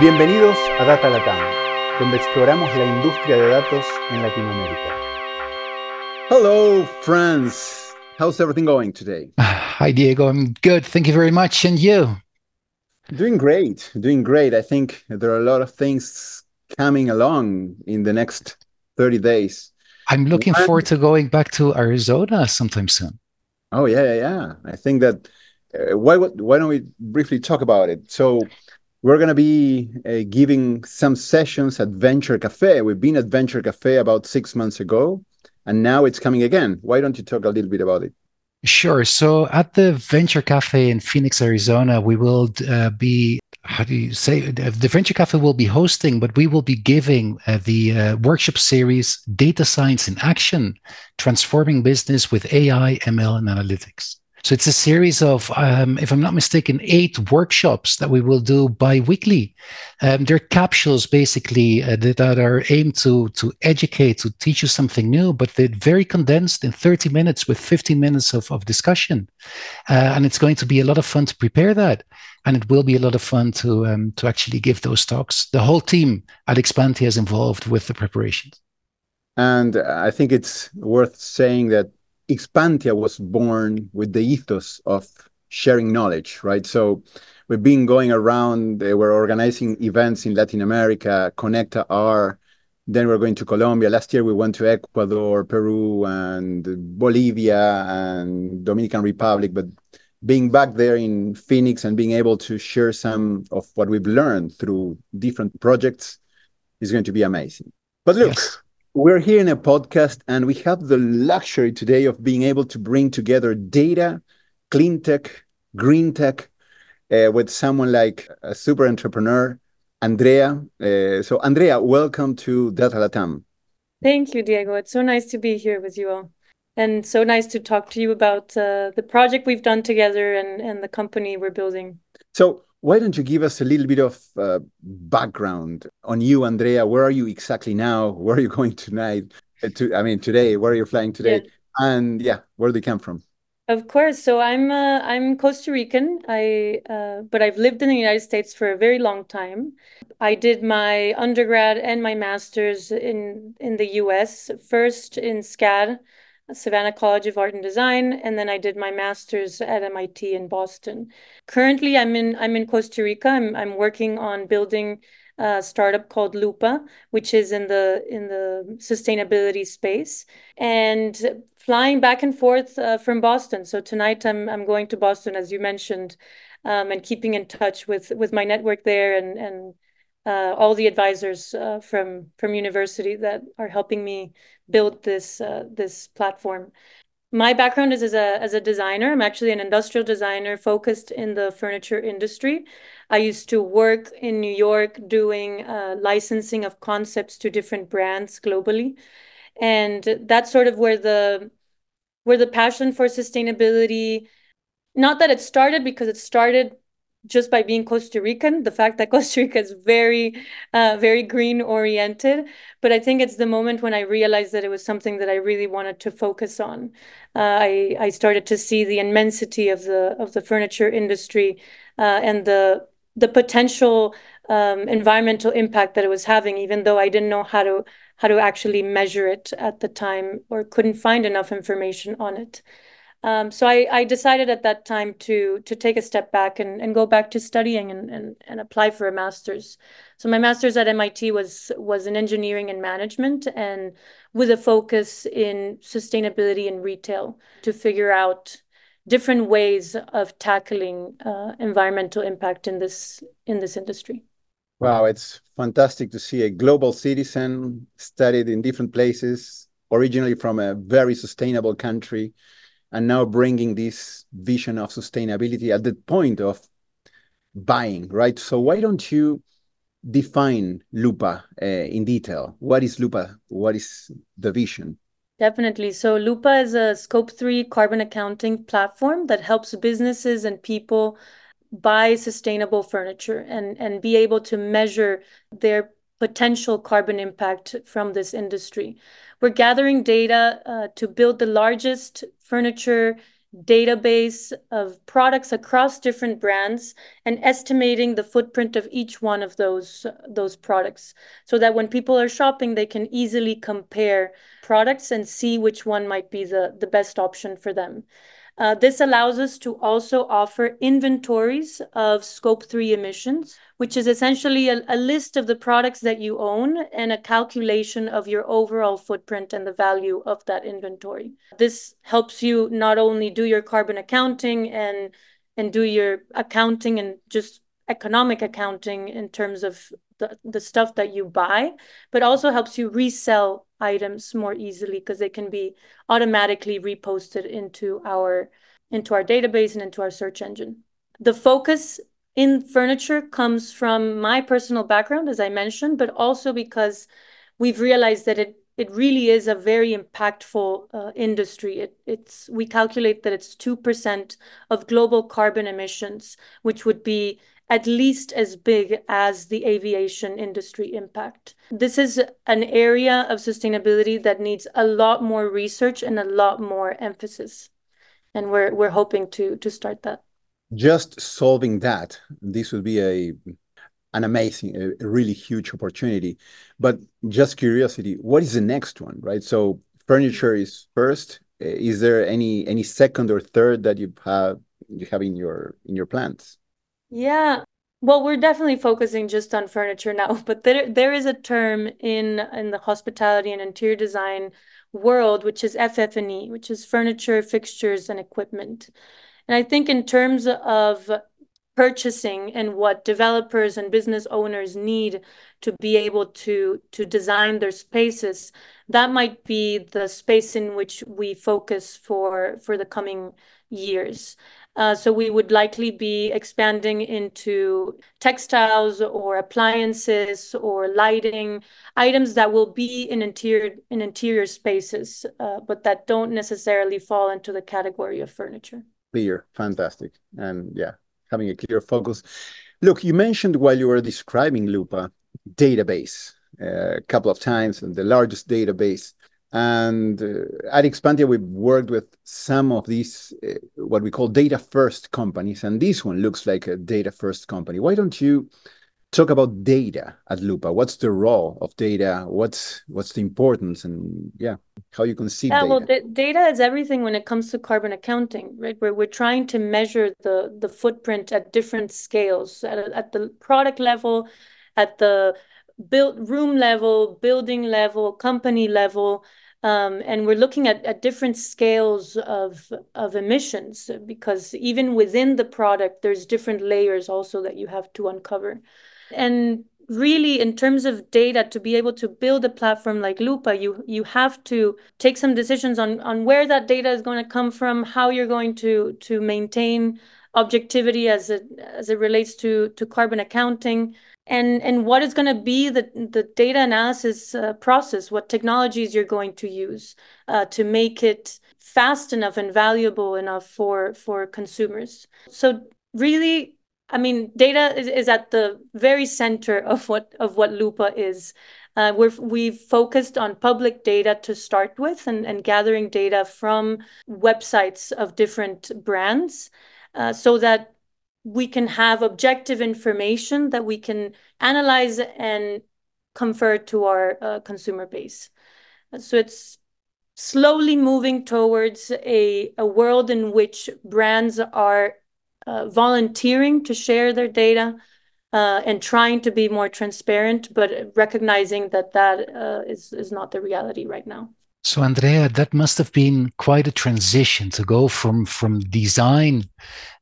Bienvenidos a Data Latam, donde exploramos la industria de datos en Latinoamérica. Hello, friends. How's everything going today? Hi, Diego. I'm good. Thank you very much. And you? Doing great. Doing great. I think there are a lot of things coming along in the next 30 days. I'm looking One... forward to going back to Arizona sometime soon. Oh, yeah, yeah, yeah. I think that. Uh, why, why don't we briefly talk about it? So, we're going to be uh, giving some sessions at Venture Cafe. We've been at Venture Cafe about six months ago, and now it's coming again. Why don't you talk a little bit about it? Sure. So at the Venture Cafe in Phoenix, Arizona, we will uh, be, how do you say, the Venture Cafe will be hosting, but we will be giving uh, the uh, workshop series Data Science in Action Transforming Business with AI, ML, and Analytics. So it's a series of, um, if I'm not mistaken, eight workshops that we will do bi-weekly. Um, they're capsules basically uh, that, are aimed to to educate, to teach you something new, but they're very condensed in 30 minutes with 15 minutes of, of discussion. Uh, and it's going to be a lot of fun to prepare that. And it will be a lot of fun to um, to actually give those talks. The whole team at Expantia is involved with the preparations. And I think it's worth saying that Expantia was born with the ethos of sharing knowledge, right? So we've been going around, uh, we're organizing events in Latin America, Conecta R, then we're going to Colombia. Last year we went to Ecuador, Peru, and Bolivia and Dominican Republic. But being back there in Phoenix and being able to share some of what we've learned through different projects is going to be amazing. But look, yes. We're here in a podcast, and we have the luxury today of being able to bring together data, clean tech, green tech, uh, with someone like a super entrepreneur, Andrea. Uh, so, Andrea, welcome to Data Latam. Thank you, Diego. It's so nice to be here with you all. And so nice to talk to you about uh, the project we've done together and, and the company we're building. So, why don't you give us a little bit of uh, background on you, Andrea? Where are you exactly now? Where are you going tonight? Uh, to, I mean, today. Where are you flying today? Yeah. And yeah, where do you come from? Of course. So I'm uh, I'm Costa Rican. I uh, but I've lived in the United States for a very long time. I did my undergrad and my master's in in the U.S. First in SCAD, Savannah College of Art and Design, and then I did my master's at MIT in Boston. Currently, I'm in I'm in Costa Rica. I'm I'm working on building a startup called Loopa, which is in the in the sustainability space, and flying back and forth uh, from Boston. So tonight I'm I'm going to Boston, as you mentioned, um, and keeping in touch with with my network there and and uh, all the advisors uh, from from university that are helping me build this uh, this platform. My background is as a as a designer. I'm actually an industrial designer focused in the furniture industry. I used to work in New York doing uh, licensing of concepts to different brands globally, and that's sort of where the where the passion for sustainability not that it started because it started just by being Costa Rican, the fact that Costa Rica is very, uh, very green oriented. But I think it's the moment when I realized that it was something that I really wanted to focus on. Uh, I I started to see the immensity of the of the furniture industry uh, and the the potential um, environmental impact that it was having, even though I didn't know how to how to actually measure it at the time or couldn't find enough information on it. Um, so I, I decided at that time to to take a step back and, and go back to studying and, and, and apply for a master's. So my master's at MIT was was in engineering and management and with a focus in sustainability and retail to figure out different ways of tackling uh, environmental impact in this in this industry. Wow, it's fantastic to see a global citizen studied in different places, originally from a very sustainable country and now bringing this vision of sustainability at the point of buying, right? So why don't you define Loopa uh, in detail? What is Loopa? What is the vision? Definitely. So Loopa is a scope 3 carbon accounting platform that helps businesses and people buy sustainable furniture and and be able to measure their potential carbon impact from this industry. We're gathering data uh, to build the largest furniture database of products across different brands and estimating the footprint of each one of those those products so that when people are shopping they can easily compare products and see which one might be the the best option for them Uh, this allows us to also offer inventories of scope 3 emissions, which is essentially a, list of the products that you own and a calculation of your overall footprint and the value of that inventory. This helps you not only do your carbon accounting and do your accounting and just economic accounting in terms of the stuff that you buy, but also helps you resell items more easily because they can be automatically reposted into our into our database and into our search engine. The focus in furniture comes from my personal background, as I mentioned, but also because we've realized that it it really is a very impactful uh, industry. It, it's we calculate that it's two percent of global carbon emissions, which would be at least as big as the aviation industry impact. This is an area of sustainability that needs a lot more research and a lot more emphasis. And we're we're hoping to to start that. Just solving that, this would be a an amazing, a, really huge opportunity. But just curiosity, what is the next one, right? So furniture is first. Is there any any second or third that you have you have in your in your plans? Yeah. Well, we're definitely focusing just on furniture now, but there there is a term in in the hospitality and interior design world which is FF&E, which is furniture, fixtures, and equipment. And I think in terms of purchasing and what developers and business owners need to be able to to design their spaces, that might be the space in which we focus for for the coming years. Uh, so we would likely be expanding into textiles or appliances or lighting, items that will be in interior in interior spaces, uh, but that don't necessarily fall into the category of furniture. Clear, fantastic, and yeah, having a clear focus. Look, you mentioned while you were describing Loopa database uh, a couple of times, and the largest database and uh, at Expantia, we've worked with some of these, uh, what we call data first companies. And this one looks like a data first company. Why don't you talk about data at Loopa? What's the role of data? What's what's the importance? And yeah, how you conceive yeah, data? Well, d- data is everything when it comes to carbon accounting, right? Where we're trying to measure the, the footprint at different scales, at, at the product level, at the build room level, building level, company level, um, and we're looking at, at different scales of of emissions because even within the product, there's different layers also that you have to uncover. And really in terms of data to be able to build a platform like loopa you you have to take some decisions on on where that data is going to come from how you're going to to maintain objectivity as it as it relates to to carbon accounting. And and what is going to be the the data analysis uh, process? What technologies you're going to use uh, to make it fast enough and valuable enough for for consumers? So really i mean data is, is at the very center of what of what loopa is. Uh, we're, we've focused on public data to start with and, and gathering data from websites of different brands uh, so that we can have objective information that we can analyze and convert to our uh, consumer base. So it's slowly moving towards a, a world in which brands are uh, volunteering to share their data uh, and trying to be more transparent, but recognizing that that uh, is is not the reality right now. So, Andrea, that must have been quite a transition to go from from design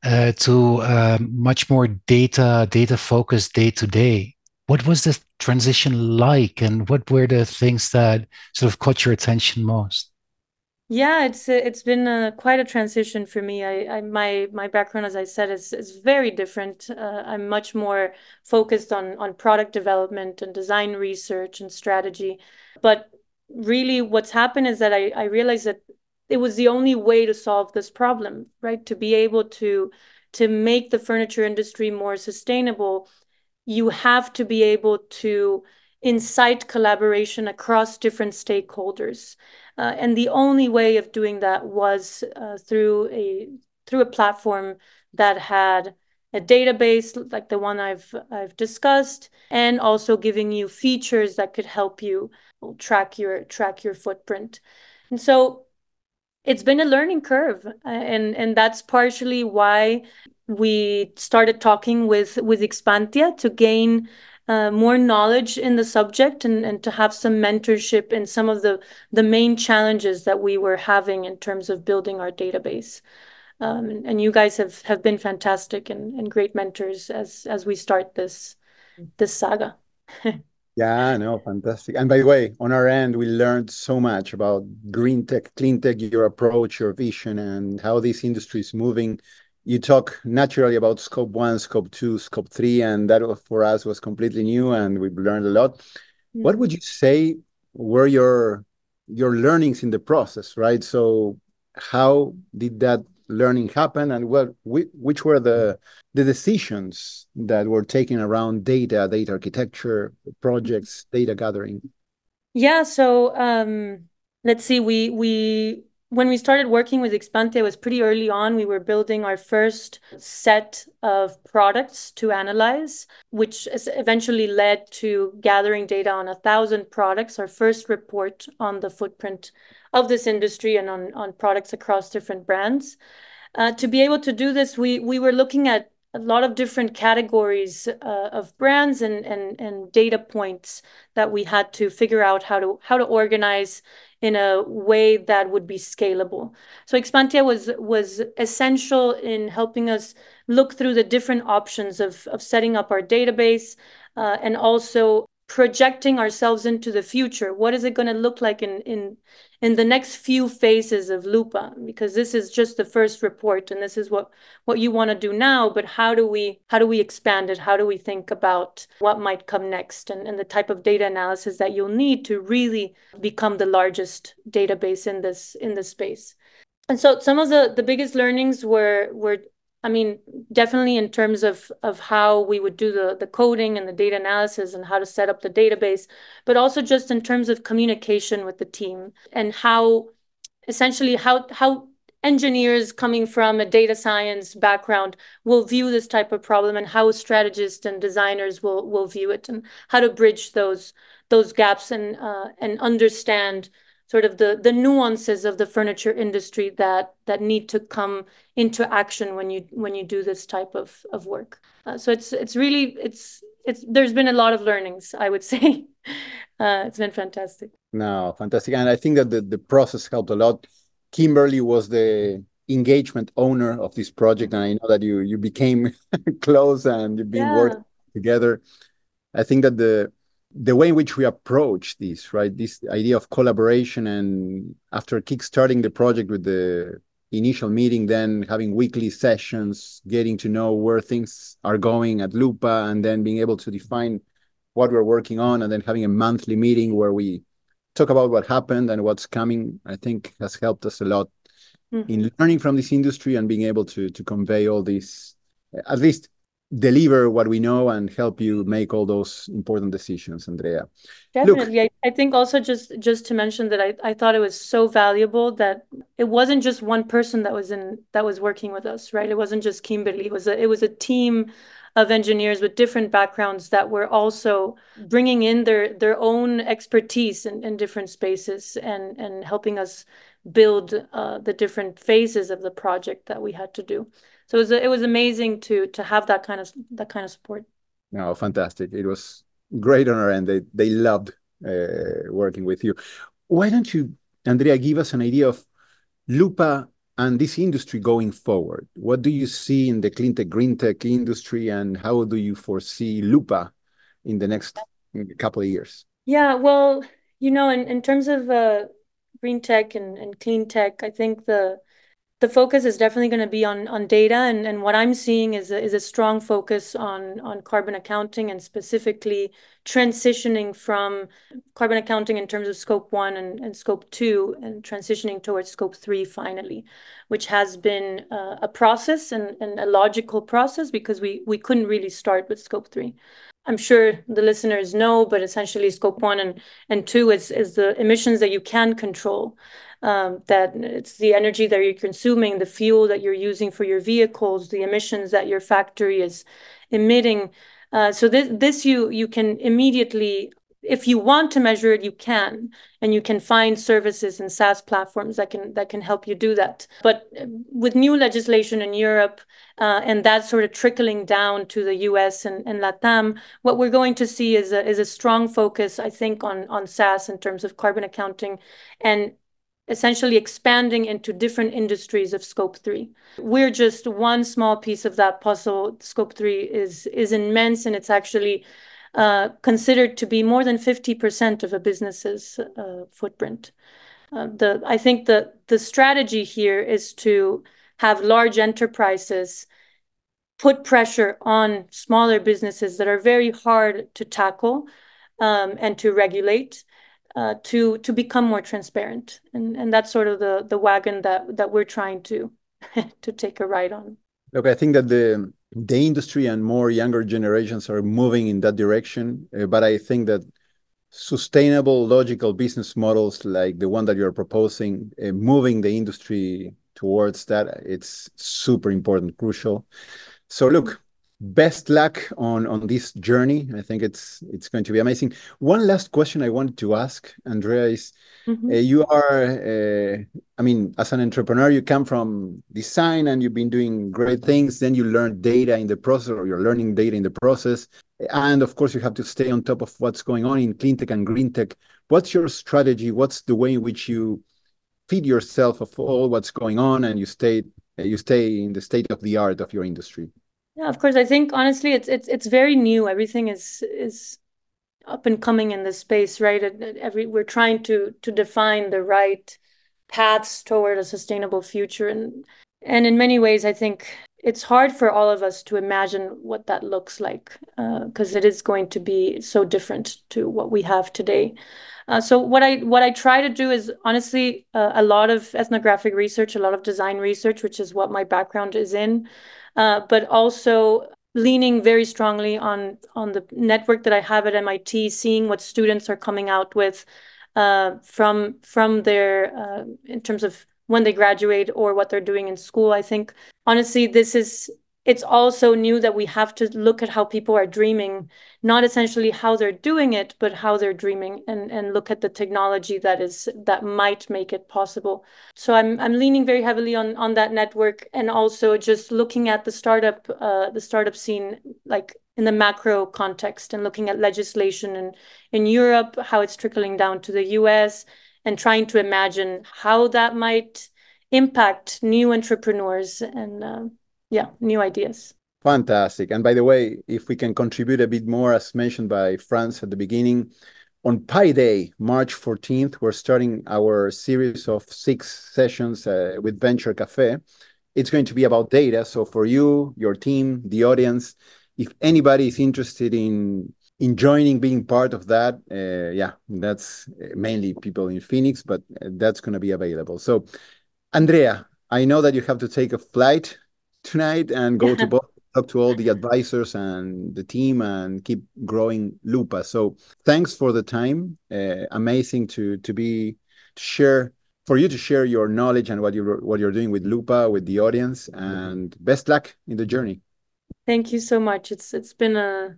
uh, to uh, much more data data focused day to day. What was the transition like, and what were the things that sort of caught your attention most? Yeah, it's it's been a, quite a transition for me. I, I my my background, as I said, is is very different. Uh, I'm much more focused on on product development and design research and strategy, but really what's happened is that I, I realized that it was the only way to solve this problem, right? To be able to to make the furniture industry more sustainable, you have to be able to incite collaboration across different stakeholders. Uh, and the only way of doing that was uh, through a through a platform that had a database like the one I've I've discussed, and also giving you features that could help you track your track your footprint. And so it's been a learning curve, and and that's partially why we started talking with with Expantia to gain uh, more knowledge in the subject and, and to have some mentorship in some of the, the main challenges that we were having in terms of building our database. Um, and, and, you guys have, have been fantastic and, and great mentors as as we start this this saga. yeah, no, fantastic. And by the way, on our end, we learned so much about green tech, clean tech, your approach, your vision, and how this industry is moving you talk naturally about scope one, scope two, scope three, and that for us was completely new, and we've learned a lot. Mm-hmm. What would you say were your your learnings in the process, right? So, how did that learning happened and what which were the the decisions that were taken around data, data architecture, projects, data gathering? Yeah. So. Um, let's see. We we when we started working with Expantia, it was pretty early on. We were building our first set of products to analyze, which eventually led to gathering data on a thousand products, our first report on the footprint of this industry and on, on products across different brands. Uh, to be able to do this, we, we were looking at a lot of different categories uh, of brands and, and, and data points that we had to figure out how to how to organize in a way that would be scalable. So Expantia was was essential in helping us look through the different options of, of setting up our database uh, and also projecting ourselves into the future. What is it going to look like in, in in the next few phases of Loopa? Because this is just the first report, and this is what what you want to do now. But how do we how do we expand it? How do we think about what might come next, and, and the type of data analysis that you'll need to really become the largest database in this in this space? And so some of the the biggest learnings were were I mean, definitely in terms of of how we would do the the coding and the data analysis and how to set up the database, but also just in terms of communication with the team and how essentially how how engineers coming from a data science background will view this type of problem and how strategists and designers will will view it and how to bridge those those gaps and uh, and understand sort of the the nuances of the furniture industry that that need to come into action when you when you do this type of of work. Uh, so it's it's really it's it's there's been a lot of learnings I would say. Uh, it's been fantastic. No, fantastic, and I think that the the process helped a lot. Kimberly was the engagement owner of this project, and I know that you you became close and you've been yeah. working together. I think that the the way in which we approach this, right? This idea of collaboration, and after kickstarting the project with the initial meeting, then having weekly sessions, getting to know where things are going at Loopa, and then being able to define what we're working on, and then having a monthly meeting where we talk about what happened and what's coming, I think has helped us a lot mm-hmm. in learning from this industry and being able to to convey all these, at least deliver what we know and help you make all those important decisions andrea. Definitely. Look, I, I think also just just to mention that I, I thought it was so valuable that it wasn't just one person that was in that was working with us right? It wasn't just kimberly. It was a it was a team of engineers with different backgrounds that were also bringing in their their own expertise in, in different spaces and and helping us build uh, the different phases of the project that we had to do so it was it was amazing to to have that kind of that kind of support. No, fantastic! It was great on our end. They they loved uh, working with you. Why don't you, Andrea, give us an idea of Loopa and this industry going forward? What do you see in the clean tech, green tech industry, and how do you foresee Loopa in the next couple of years? Yeah, well, you know, in, in terms of uh, green tech and, and clean tech, I think the the focus is definitely going to be on on data and, and what I'm seeing is a, is a strong focus on on carbon accounting and specifically transitioning from carbon accounting in terms of scope one and, and scope two and transitioning towards scope three finally, which has been uh, a process and, and a logical process because we we couldn't really start with scope three. I'm sure the listeners know, but essentially scope one and, and two is, is the emissions that you can control. Um, that it's the energy that you're consuming, the fuel that you're using for your vehicles, the emissions that your factory is emitting. Uh, so this, this you you can immediately if you want to measure it, you can, and you can find services and SaaS platforms that can that can help you do that. But uh, with new legislation in Europe uh, and that sort of trickling down to the U.S. and, and LATAM, what we're going to see is a is a strong focus, I think, on on SaaS in terms of carbon accounting, and essentially expanding into different industries of scope 3 we're just one small piece of that puzzle scope 3 is is immense and it's actually uh, considered to be more than 50% of a business's uh, footprint. Uh, the I think the the strategy here is to have large enterprises put pressure on smaller businesses that are very hard to tackle um, and to regulate to to become more transparent and and that's sort of the the wagon that that we're trying to to take a ride on look i think that the the industry and more younger generations are moving in that direction. Uh, but I think that sustainable, logical business models like the one that you're proposing, uh, moving the industry towards that, it's super important, crucial. So look, best luck on on this journey. I think it's it's going to be amazing. One last question I wanted to ask, Andrea, is mm-hmm. uh, you are, uh, I mean, as an entrepreneur, you come from design and you've been doing great things. Then you learn data in the process, or you're learning data in the process, and of course, you have to stay on top of what's going on in clean tech and green tech. What's your strategy? What's the way in which you feed yourself of all what's going on, and you stay you stay in the state of the art of your industry? Yeah, of course. I think honestly, it's it's it's very new. Everything is is up and coming in this space, right? Every we're trying to to define the right paths toward a sustainable future, and and in many ways, I think it's hard for all of us to imagine what that looks like because uh, it is going to be so different to what we have today. Uh, so what I what I try to do is honestly uh, a lot of ethnographic research, a lot of design research, which is what my background is in. Uh, but also leaning very strongly on on the network that I have at MIT, seeing what students are coming out with uh, from from their uh, in terms of when they graduate or what they're doing in school. I think honestly, this is it's also new that we have to look at how people are dreaming, not essentially how they're doing it, but how they're dreaming and, and look at the technology that is that might make it possible. So I'm I'm leaning very heavily on on that network and also just looking at the startup uh, the startup scene like in the macro context and looking at legislation in, in Europe, how it's trickling down to the US, and trying to imagine how that might impact new entrepreneurs and uh, yeah, new ideas. Fantastic. And by the way, if we can contribute a bit more, as mentioned by Franz at the beginning, on Pi Day, March 14th, we're starting our series of six sessions uh, with Venture Cafe. It's going to be about data. So for you, your team, the audience, if anybody is interested in in joining, being part of that, uh, yeah, that's mainly people in Phoenix, but that's going to be available. So, Andrea, I know that you have to take a flight tonight and go to both talk to all the advisors and the team and keep growing Loopa. So thanks for the time. Uh, amazing to to be to share for you to share your knowledge and what you what you're doing with Loopa with the audience. And best luck in the journey. Thank you so much. It's it's been a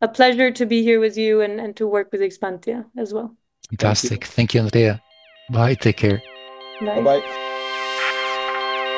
a pleasure to be here with you and, and to work with Expantia as well. Fantastic. Thank you, Thank you Andrea. Bye. Take care. Bye. Bye.